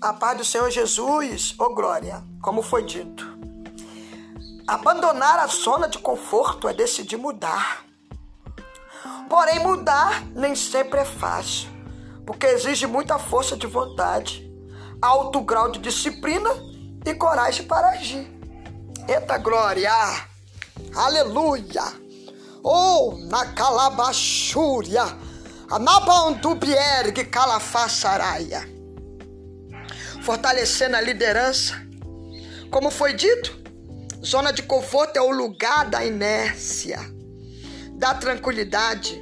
A paz do Senhor Jesus, ô oh glória, como foi dito. Abandonar a zona de conforto é decidir mudar. Porém, mudar nem sempre é fácil, porque exige muita força de vontade, alto grau de disciplina e coragem para agir. Eita glória! Aleluia! Oh, na calabachúria, anabandubier que calafaçaraia fortalecendo a liderança. Como foi dito, zona de conforto é o lugar da inércia, da tranquilidade.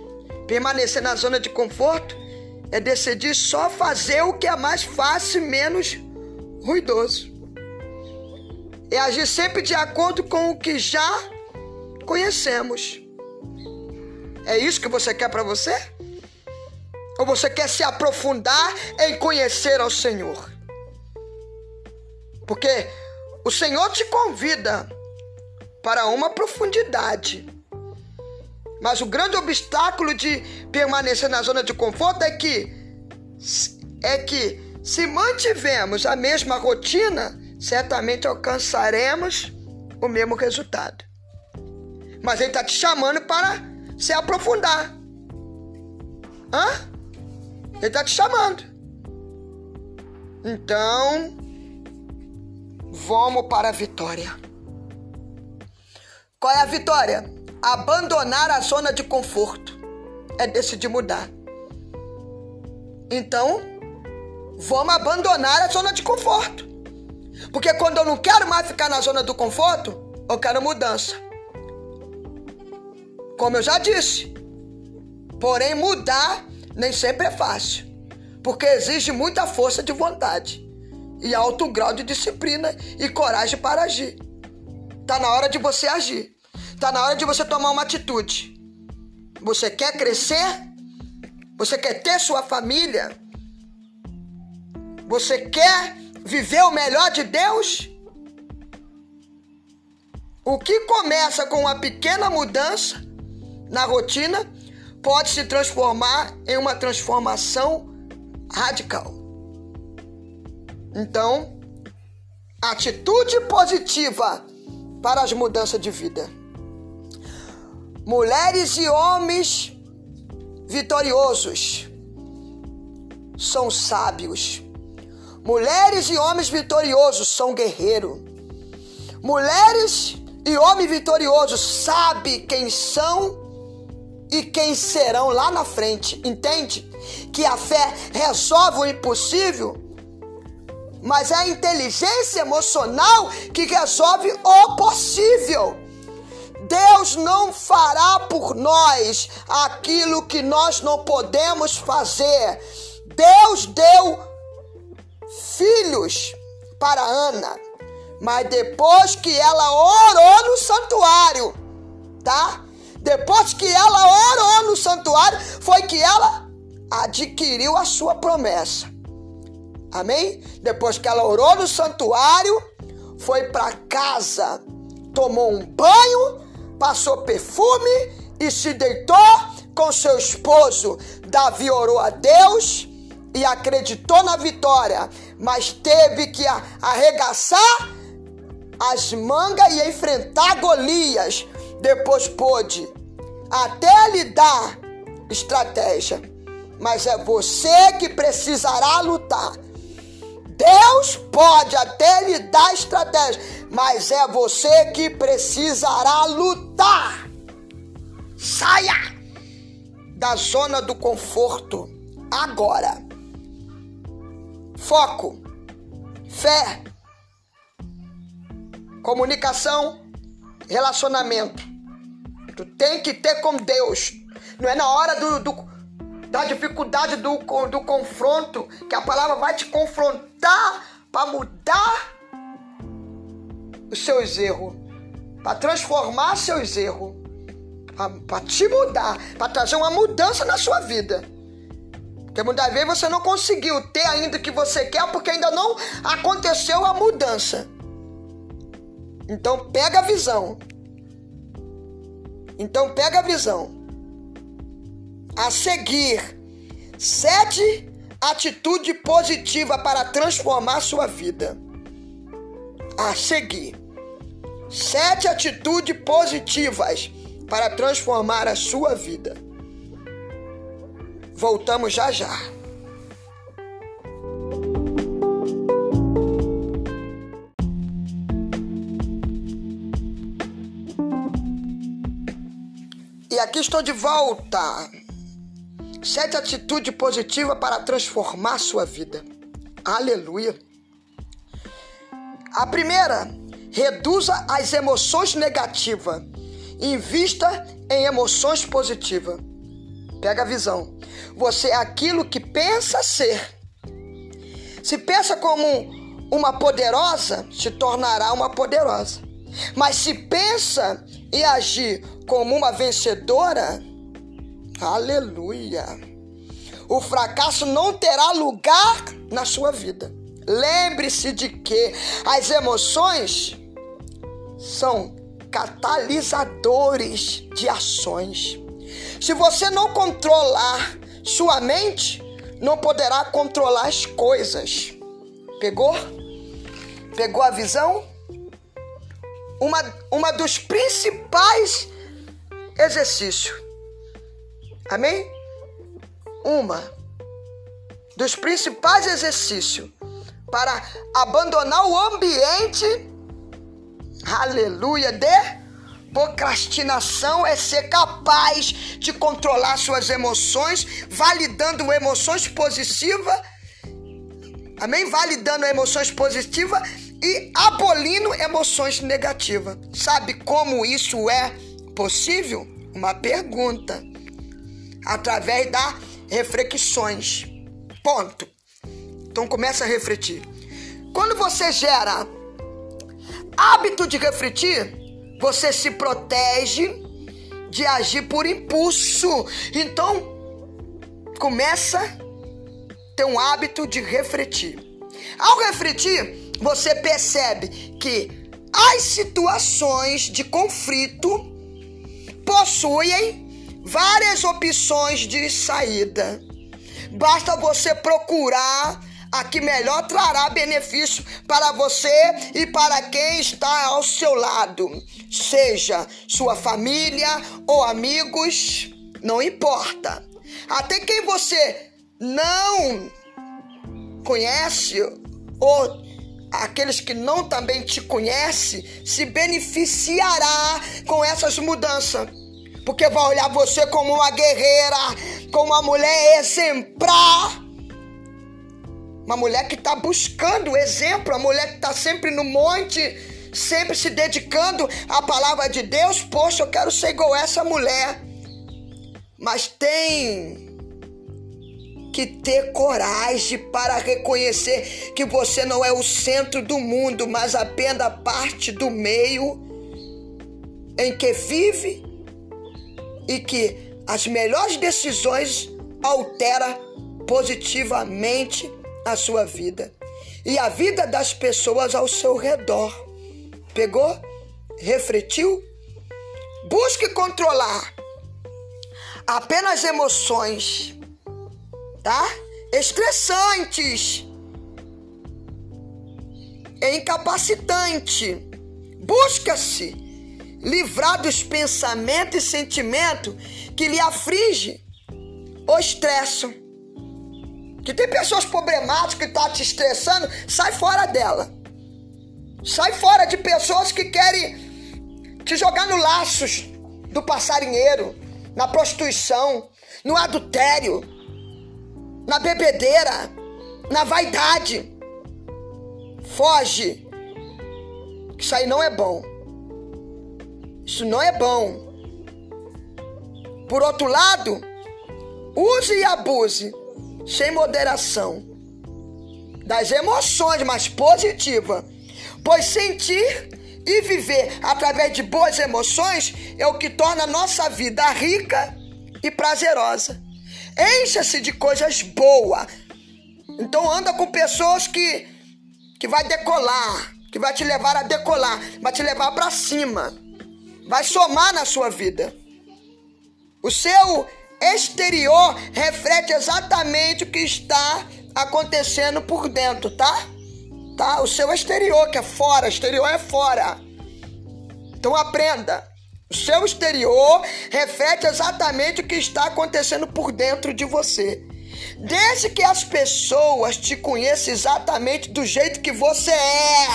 Permanecer na zona de conforto é decidir só fazer o que é mais fácil e menos ruidoso. É agir sempre de acordo com o que já conhecemos. É isso que você quer para você? Ou você quer se aprofundar em conhecer ao Senhor? Porque o Senhor te convida para uma profundidade. Mas o grande obstáculo de permanecer na zona de conforto é que é que se mantivermos a mesma rotina, certamente alcançaremos o mesmo resultado. Mas ele está te chamando para se aprofundar. Hã? Ele está te chamando. Então, Vamos para a vitória. Qual é a vitória? Abandonar a zona de conforto. É decidir mudar. Então, vamos abandonar a zona de conforto. Porque quando eu não quero mais ficar na zona do conforto, eu quero mudança. Como eu já disse. Porém, mudar nem sempre é fácil. Porque exige muita força de vontade e alto grau de disciplina e coragem para agir. Tá na hora de você agir. Tá na hora de você tomar uma atitude. Você quer crescer? Você quer ter sua família? Você quer viver o melhor de Deus? O que começa com uma pequena mudança na rotina pode se transformar em uma transformação radical. Então, atitude positiva para as mudanças de vida. Mulheres e homens vitoriosos são sábios. Mulheres e homens vitoriosos são guerreiros. Mulheres e homens vitoriosos sabem quem são e quem serão lá na frente. Entende? Que a fé resolve o impossível mas é a inteligência emocional que resolve o possível. Deus não fará por nós aquilo que nós não podemos fazer. Deus deu filhos para Ana, mas depois que ela orou no santuário, tá? Depois que ela orou no santuário, foi que ela adquiriu a sua promessa. Amém? Depois que ela orou no santuário, foi para casa, tomou um banho, passou perfume e se deitou com seu esposo. Davi orou a Deus e acreditou na vitória, mas teve que arregaçar as mangas e enfrentar Golias. Depois pôde até lhe dar estratégia, mas é você que precisará lutar. Deus pode até lhe dar estratégia, mas é você que precisará lutar. Saia da zona do conforto agora. Foco, fé, comunicação, relacionamento. Tu tem que ter com Deus. Não é na hora do, do da dificuldade do, do confronto, que a palavra vai te confrontar para mudar os seus erros, para transformar seus erros, para te mudar, para trazer uma mudança na sua vida. Porque muitas vezes você não conseguiu ter ainda o que você quer porque ainda não aconteceu a mudança. Então pega a visão. Então pega a visão a seguir sete atitude positiva para transformar sua vida. A seguir, sete atitudes positivas para transformar a sua vida. Voltamos já já. E aqui estou de volta. Sete atitudes positivas para transformar sua vida. Aleluia. A primeira, reduza as emoções negativas. Invista em emoções positivas. Pega a visão. Você é aquilo que pensa ser. Se pensa como uma poderosa, se tornará uma poderosa. Mas se pensa e agir como uma vencedora, aleluia. O fracasso não terá lugar na sua vida. Lembre-se de que as emoções são catalisadores de ações. Se você não controlar sua mente, não poderá controlar as coisas. Pegou? Pegou a visão? uma, uma dos principais exercícios. Amém? Uma dos principais exercícios para abandonar o ambiente, aleluia, de procrastinação é ser capaz de controlar suas emoções, validando emoções positivas, amém? Validando emoções positivas e abolindo emoções negativas. Sabe como isso é possível? Uma pergunta. Através das reflexões. Ponto. Então começa a refletir. Quando você gera hábito de refletir, você se protege de agir por impulso. Então, começa a ter um hábito de refletir. Ao refletir, você percebe que as situações de conflito possuem várias opções de saída. Basta você procurar a que melhor trará benefício para você e para quem está ao seu lado, seja sua família ou amigos, não importa. Até quem você não conhece ou aqueles que não também te conhecem se beneficiará com essas mudanças. Porque vai olhar você como uma guerreira, como uma mulher exemplar. Uma mulher que está buscando exemplo, uma mulher que está sempre no monte, sempre se dedicando à palavra de Deus. Poxa, eu quero ser igual essa mulher. Mas tem que ter coragem para reconhecer que você não é o centro do mundo, mas apenas parte do meio em que vive e que as melhores decisões alteram positivamente a sua vida e a vida das pessoas ao seu redor. Pegou? Refletiu? Busque controlar apenas emoções tá? Estressantes. É incapacitante. Busca-se livrar dos pensamentos e sentimentos que lhe aflige ou estressam. Que tem pessoas problemáticas que estão tá te estressando, sai fora dela. Sai fora de pessoas que querem te jogar no laços do passarinheiro, na prostituição, no adultério na bebedeira, na vaidade. Foge. Isso aí não é bom. Isso não é bom. Por outro lado, use e abuse sem moderação das emoções, mas positiva, pois sentir e viver através de boas emoções é o que torna a nossa vida rica e prazerosa. Encha-se de coisas boas. Então anda com pessoas que que vai decolar, que vai te levar a decolar, vai te levar para cima. Vai somar na sua vida. O seu exterior reflete exatamente o que está acontecendo por dentro, tá? Tá? O seu exterior, que é fora, exterior é fora. Então aprenda. O seu exterior reflete exatamente o que está acontecendo por dentro de você. Desde que as pessoas te conheçam exatamente do jeito que você é.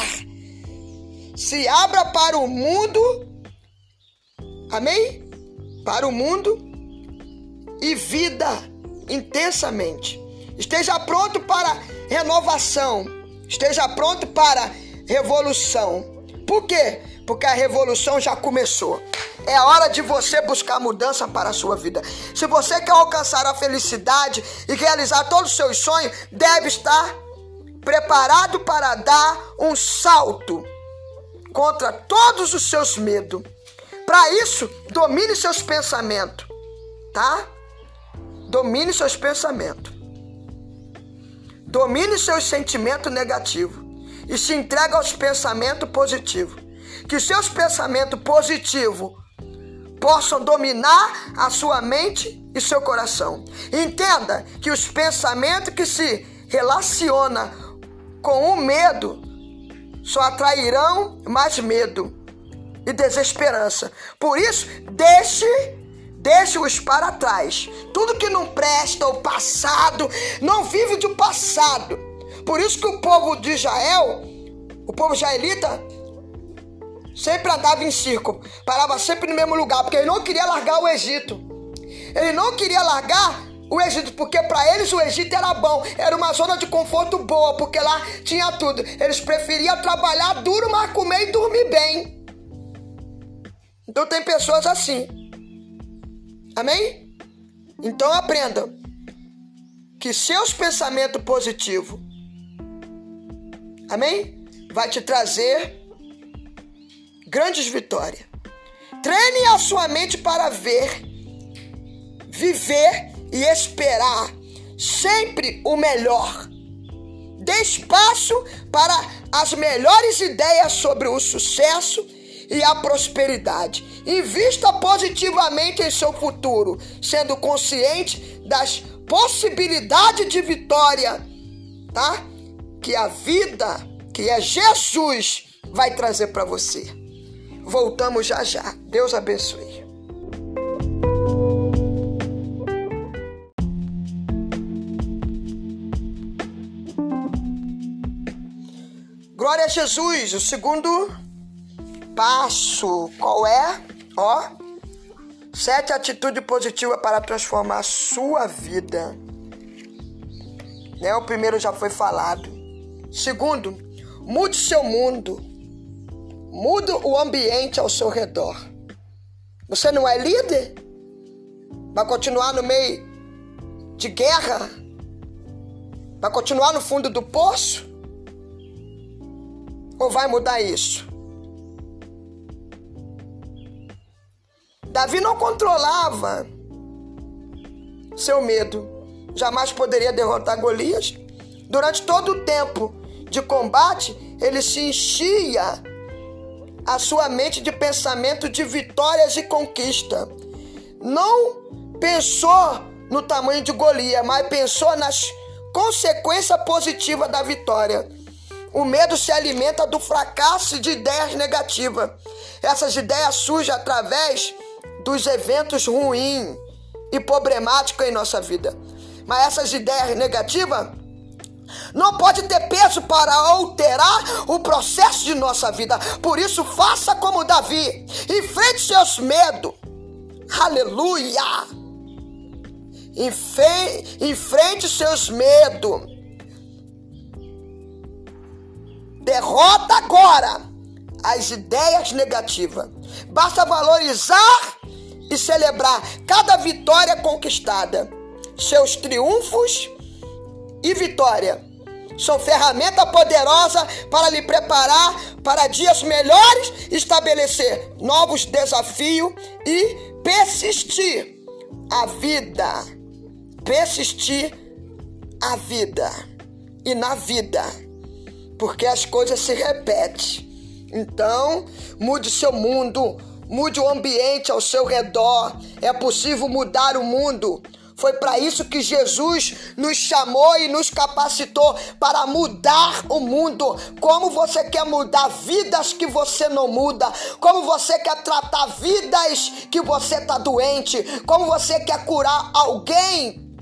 Se abra para o mundo. Amém? Para o mundo e vida intensamente. Esteja pronto para renovação. Esteja pronto para revolução. Por quê? Porque a revolução já começou. É hora de você buscar mudança para a sua vida. Se você quer alcançar a felicidade e realizar todos os seus sonhos, deve estar preparado para dar um salto contra todos os seus medos. Para isso, domine seus pensamentos, tá? Domine seus pensamentos. Domine seus sentimentos negativos e se entregue aos pensamentos positivos. Que seus pensamentos positivos possam dominar a sua mente e seu coração. Entenda que os pensamentos que se relacionam com o medo só atrairão mais medo e desesperança. Por isso, deixe deixe-os para trás. Tudo que não presta, o passado, não vive do passado. Por isso que o povo de Israel, o povo israelita, Sempre andava em círculo, parava sempre no mesmo lugar, porque ele não queria largar o Egito. Ele não queria largar o Egito, porque para eles o Egito era bom, era uma zona de conforto boa, porque lá tinha tudo. Eles preferiam trabalhar duro, mas comer e dormir bem. Então tem pessoas assim. Amém? Então aprendam que seus pensamentos positivos, amém? Vai te trazer grandes vitórias. Treine a sua mente para ver, viver e esperar sempre o melhor. Dê espaço para as melhores ideias sobre o sucesso e a prosperidade. Invista positivamente em seu futuro, sendo consciente das possibilidades de vitória, tá? Que a vida, que é Jesus, vai trazer para você. Voltamos já já. Deus abençoe. Glória a Jesus. O segundo passo, qual é? Ó, sete atitudes positivas para transformar a sua vida. Né? O primeiro já foi falado. Segundo, mude seu mundo. Muda o ambiente ao seu redor. Você não é líder? Vai continuar no meio de guerra? Vai continuar no fundo do poço? Ou vai mudar isso? Davi não controlava seu medo. Jamais poderia derrotar Golias. Durante todo o tempo de combate, ele se enchia a sua mente de pensamento de vitórias e conquista. Não pensou no tamanho de Golias, mas pensou nas consequências positivas da vitória. O medo se alimenta do fracasso de ideias negativas. Essas ideias surgem através dos eventos ruins e problemáticos em nossa vida. Mas essas ideias negativas não pode ter peso para alterar o processo de nossa vida. Por isso, faça como Davi, enfrente seus medos. Aleluia! Enfe enfrente seus medos. Derrota agora as ideias negativas. Basta valorizar e celebrar cada vitória conquistada, seus triunfos e vitória são ferramenta poderosa para lhe preparar para dias melhores, estabelecer novos desafios e persistir a vida. Persistir a vida e na vida, porque as coisas se repetem. Então, mude seu mundo, Mude o ambiente ao seu redor. É possível mudar o mundo. Foi para isso que Jesus nos chamou e nos capacitou para mudar o mundo. Como você quer mudar vidas que você não muda? Como você quer tratar vidas que você está doente? Como você quer curar alguém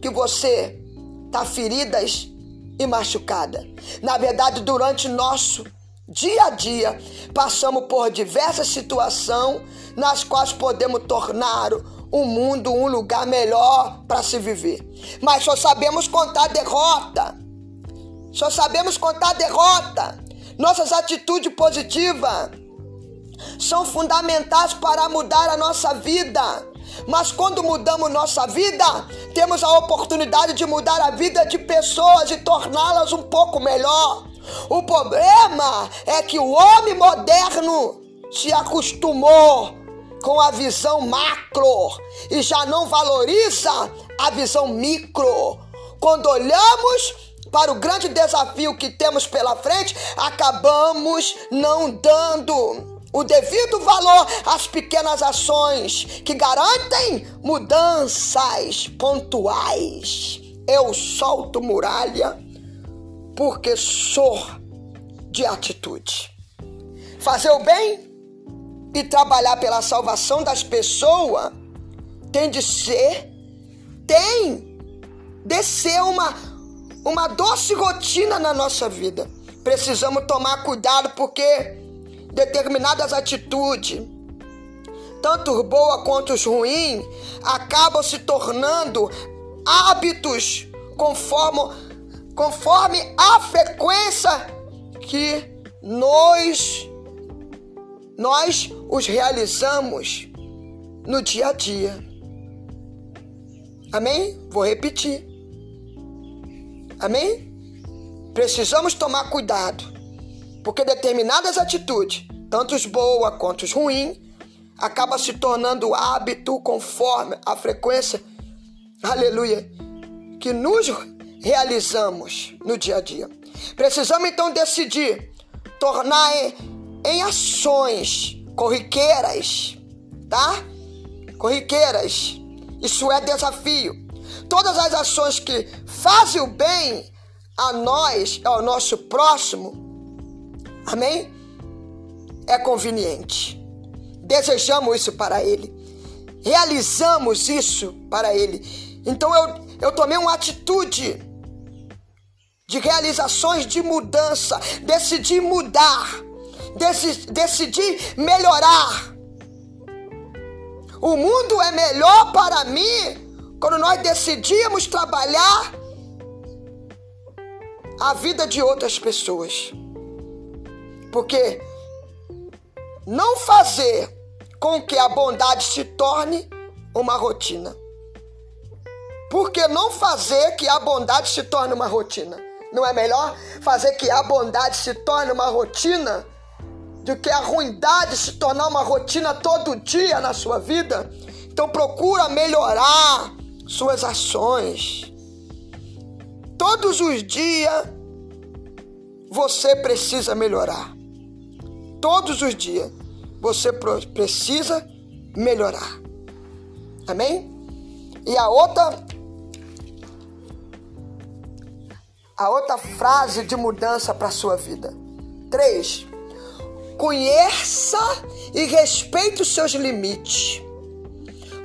que você está feridas e machucada? Na verdade, durante nosso dia a dia, passamos por diversas situações nas quais podemos tornar o mundo um lugar melhor para se viver. Mas só sabemos contar derrota. Só sabemos contar derrota. Nossas atitudes positivas são fundamentais para mudar a nossa vida. Mas quando mudamos nossa vida, temos a oportunidade de mudar a vida de pessoas e torná-las um pouco melhor. O problema é que o homem moderno se acostumou com a visão macro e já não valoriza a visão micro. Quando olhamos para o grande desafio que temos pela frente, acabamos não dando o devido valor às pequenas ações que garantem mudanças pontuais. Eu solto muralha porque sou de atitude. Fazer o bem e trabalhar pela salvação das pessoas tem de ser, tem de ser uma, uma doce rotina na nossa vida. Precisamos tomar cuidado porque determinadas atitudes, tanto boas quanto ruins, acabam se tornando hábitos conforme, conforme a frequência que nós nós os realizamos no dia a dia. Amém? Vou repetir. Amém? Precisamos tomar cuidado, porque determinadas atitudes, tanto os boas quanto os ruins, acaba se tornando hábito conforme a frequência, aleluia, que nos realizamos no dia a dia. Precisamos então decidir tornar em ações corriqueiras, tá? Corriqueiras. Isso é desafio. Todas as ações que fazem o bem a nós, ao nosso próximo, amém? É conveniente. Desejamos isso para ele. Realizamos isso para ele. Então eu, eu tomei uma atitude de realizações de mudança. Decidi mudar decidir melhorar. O mundo é melhor para mim quando nós decidimos trabalhar a vida de outras pessoas. Porque não fazer com que a bondade se torne uma rotina. Por que não fazer que a bondade se torne uma rotina? Não é melhor fazer que a bondade se torne uma rotina de que a ruindade se tornar uma rotina todo dia na sua vida. Então procura melhorar suas ações. Todos os dias você precisa melhorar. Todos os dias você precisa melhorar. Amém? E a outra a outra frase de mudança para sua vida. Três. Conheça e respeite os seus limites.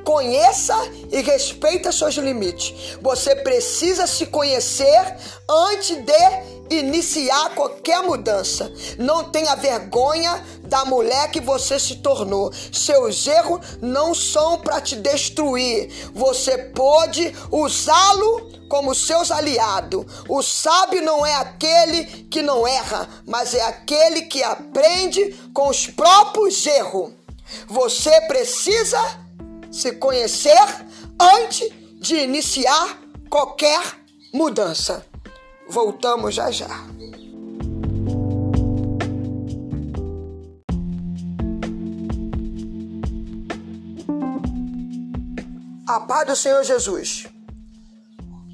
Conheça e respeite os seus limites. Você precisa se conhecer antes de iniciar qualquer mudança. Não tenha vergonha da mulher que você se tornou. Seus erros não são para te destruir. Você pode usá-lo como seus aliados. O sábio não é aquele que não erra, mas é aquele que aprende com os próprios erros. Você precisa se conhecer antes de iniciar qualquer mudança. Voltamos já já. A paz do Senhor Jesus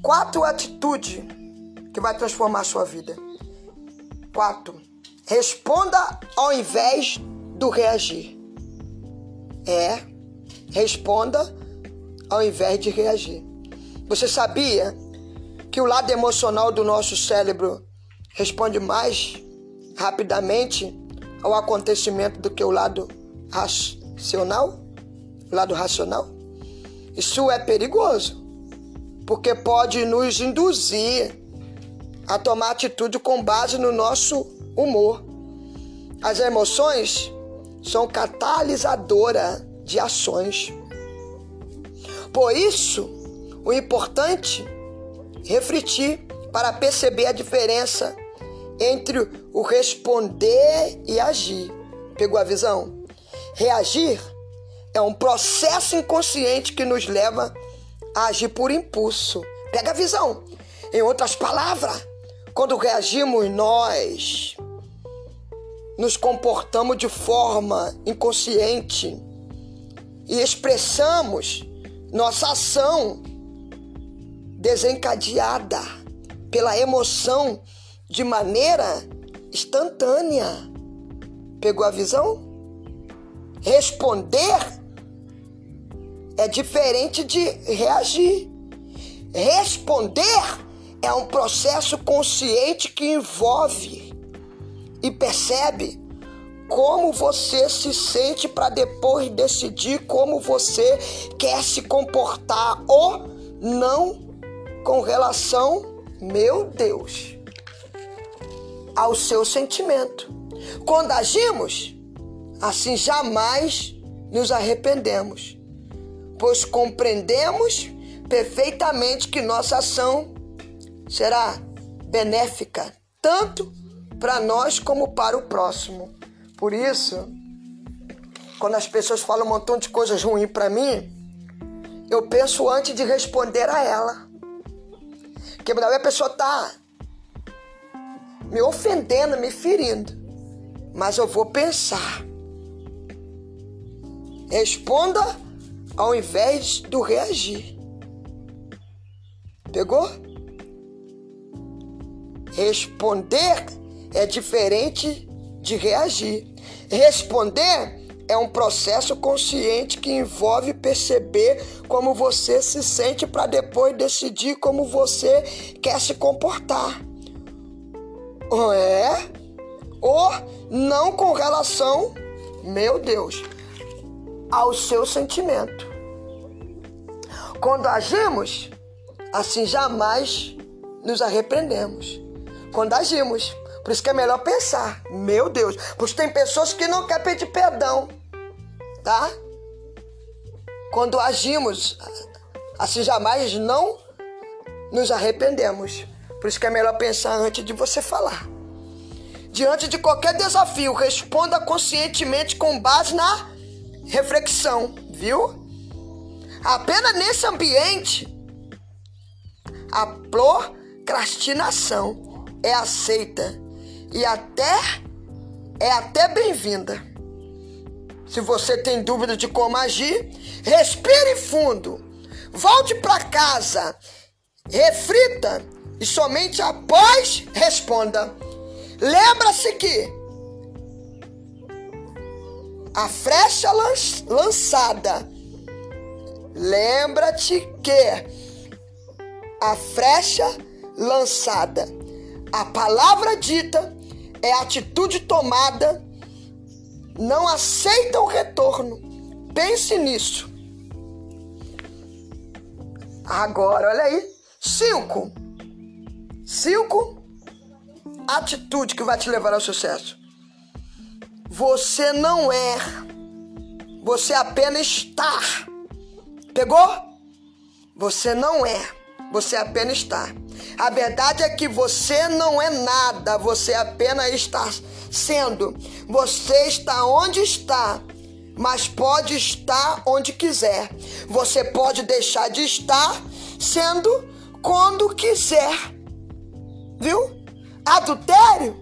quatro atitudes que vai transformar a sua vida. Quatro. Responda ao invés do reagir. É, responda ao invés de reagir. Você sabia que o lado emocional do nosso cérebro responde mais rapidamente ao acontecimento do que o lado racional? Lado racional? Isso é perigoso, porque pode nos induzir a tomar atitude com base no nosso humor. As emoções são catalisadora de ações. Por isso, o importante refletir para perceber a diferença entre o responder e agir. Pegou a visão? Reagir é um processo inconsciente que nos leva a agir por impulso. Pega a visão. Em outras palavras, quando reagimos, nós nos comportamos de forma inconsciente e expressamos nossa ação desencadeada pela emoção de maneira instantânea. Pegou a visão? Responder é diferente de reagir. Responder é um processo consciente que envolve e percebe como você se sente para depois decidir como você quer se comportar ou não com relação, meu Deus, ao seu sentimento. Quando agimos, assim jamais nos arrependemos, pois compreendemos perfeitamente que nossa ação será benéfica tanto para nós como para o próximo. Por isso, quando as pessoas falam um montão de coisas ruins para mim, eu penso antes de responder a ela. Porque a pessoa tá me ofendendo, me ferindo. Mas eu vou pensar. Responda ao invés do reagir. Pegou? Responder é diferente de reagir. Responder é um processo consciente que envolve perceber como você se sente para depois decidir como você quer se comportar. Ou é ou não com relação, meu Deus, ao seu sentimento. Quando agimos, assim jamais nos arrependemos quando agimos. Por isso que é melhor pensar. Meu Deus. Porque tem pessoas que não querem pedir perdão. Tá? Quando agimos, assim jamais não nos arrependemos. Por isso que é melhor pensar antes de você falar. Diante de qualquer desafio, responda conscientemente com base na reflexão, viu? Apenas nesse ambiente, a procrastinação é aceita e até é até bem-vinda. Se você tem dúvida de como agir, respire fundo. Volte para casa, reflita e somente após responda. Lembra-se que a flecha lançada. Lembra-te que a flecha lançada a palavra dita é a atitude tomada, não aceita o retorno. Pense nisso. Agora, olha aí. Cinco. Cinco. Atitude que vai te levar ao sucesso. Você não é. Você apenas está. Pegou? Você não é. Você apenas está. A verdade é que você não é nada, você apenas está sendo. Você está onde está, mas pode estar onde quiser. Você pode deixar de estar sendo quando quiser. Viu? Adultério?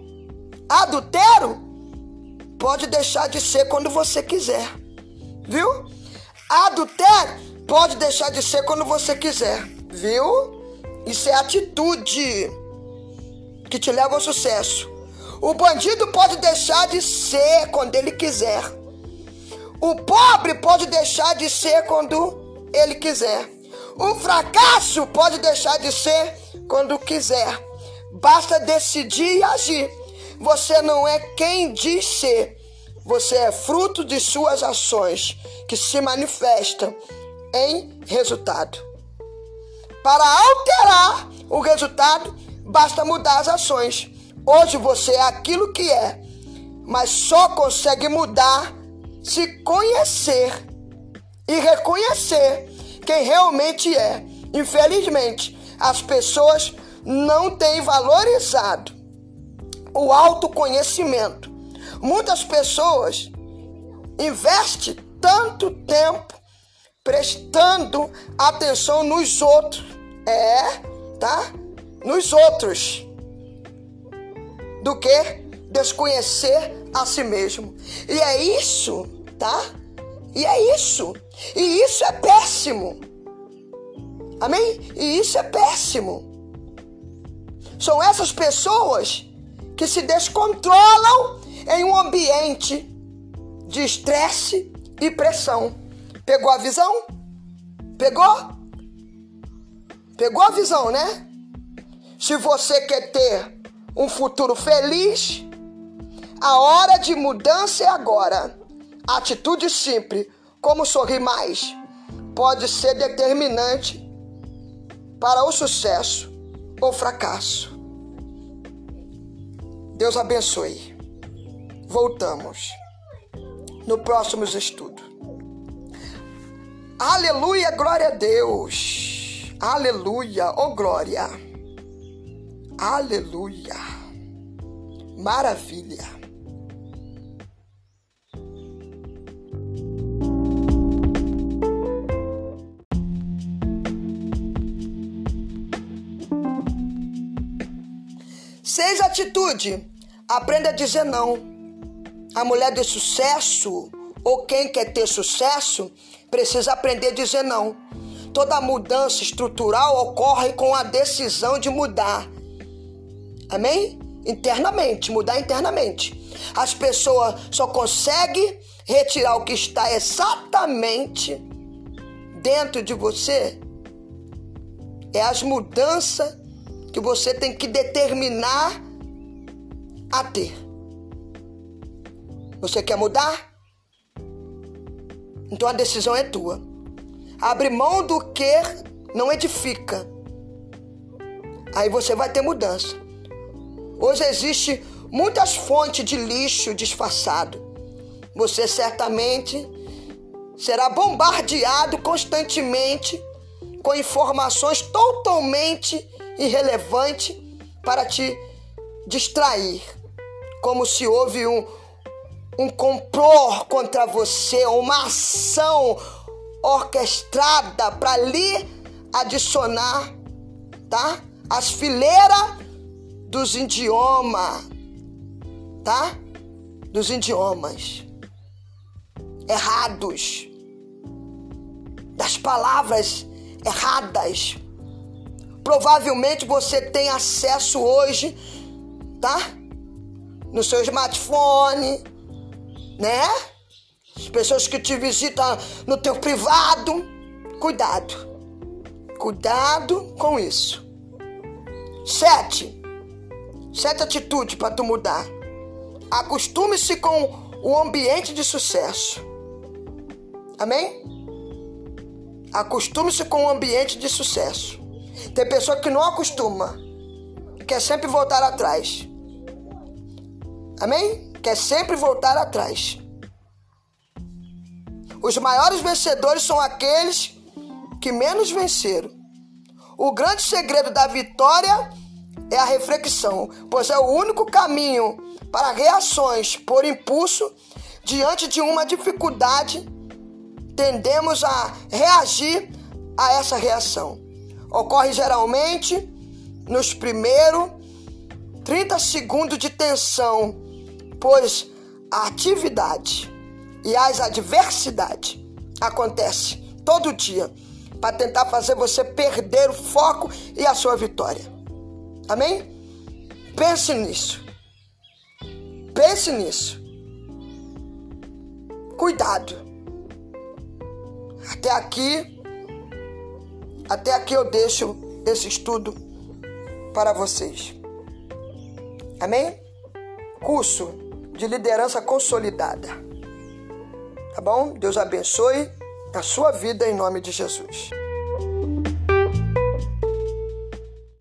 Adultério pode deixar de ser quando você quiser. Viu? Adultério pode deixar de ser quando você quiser. Viu? Isso é atitude que te leva ao sucesso. O bandido pode deixar de ser quando ele quiser. O pobre pode deixar de ser quando ele quiser. O fracasso pode deixar de ser quando quiser. Basta decidir e agir. Você não é quem diz ser. Você é fruto de suas ações que se manifestam em resultado. Para alterar o resultado, basta mudar as ações. Hoje você é aquilo que é, mas só consegue mudar se conhecer e reconhecer quem realmente é. Infelizmente, as pessoas não têm valorizado o autoconhecimento. Muitas pessoas investem tanto tempo prestando atenção nos outros. É, tá? Nos outros. Do que desconhecer a si mesmo. E é isso, tá? E é isso. E isso é péssimo. Amém? E isso é péssimo. São essas pessoas que se descontrolam em um ambiente de estresse e pressão. Pegou a visão? Pegou? Pegou a visão, né? Se você quer ter um futuro feliz, a hora de mudança é agora. Atitude simples, como sorrir mais, pode ser determinante para o sucesso ou fracasso. Deus abençoe. Voltamos no próximo estudo. Aleluia, glória a Deus. Aleluia, oh glória. Aleluia. Maravilha. Seis atitude. Aprenda a dizer não. A mulher de sucesso ou quem quer ter sucesso precisa aprender a dizer não. Toda mudança estrutural ocorre com a decisão de mudar. Amém? Internamente, mudar internamente. As pessoas só conseguem retirar o que está exatamente dentro de você é as mudanças que você tem que determinar a ter. Você quer mudar? Então a decisão é tua. Abre mão do que não edifica. Aí você vai ter mudança. Hoje existe muitas fontes de lixo disfarçado. Você certamente será bombardeado constantemente com informações totalmente irrelevante para te distrair, como se houve um, um complô contra você, uma ação orquestrada para lhe adicionar, tá? As fileiras dos idiomas, tá? Dos idiomas errados, das palavras erradas Provavelmente você tem acesso hoje, tá? No seu smartphone, né? As pessoas que te visitam no teu privado, cuidado. Cuidado com isso. Sete. Sete atitudes para tu mudar. Acostume-se com o ambiente de sucesso. Amém? Acostume-se com o ambiente de sucesso. Tem pessoa que não acostuma, quer sempre voltar atrás. Amém? Quer sempre voltar atrás. Os maiores vencedores são aqueles que menos venceram. O grande segredo da vitória é a reflexão, pois é o único caminho para reações por impulso diante de uma dificuldade. Tendemos a reagir a essa reação ocorre geralmente nos primeiros 30 segundos de tensão, pois a atividade e as adversidades acontecem todo dia para tentar fazer você perder o foco e a sua vitória. Amém? Pense nisso. Pense nisso. Cuidado. Até aqui, até aqui eu deixo esse estudo para vocês. Amém? Curso de liderança consolidada. Tá bom? Deus abençoe a sua vida em nome de Jesus.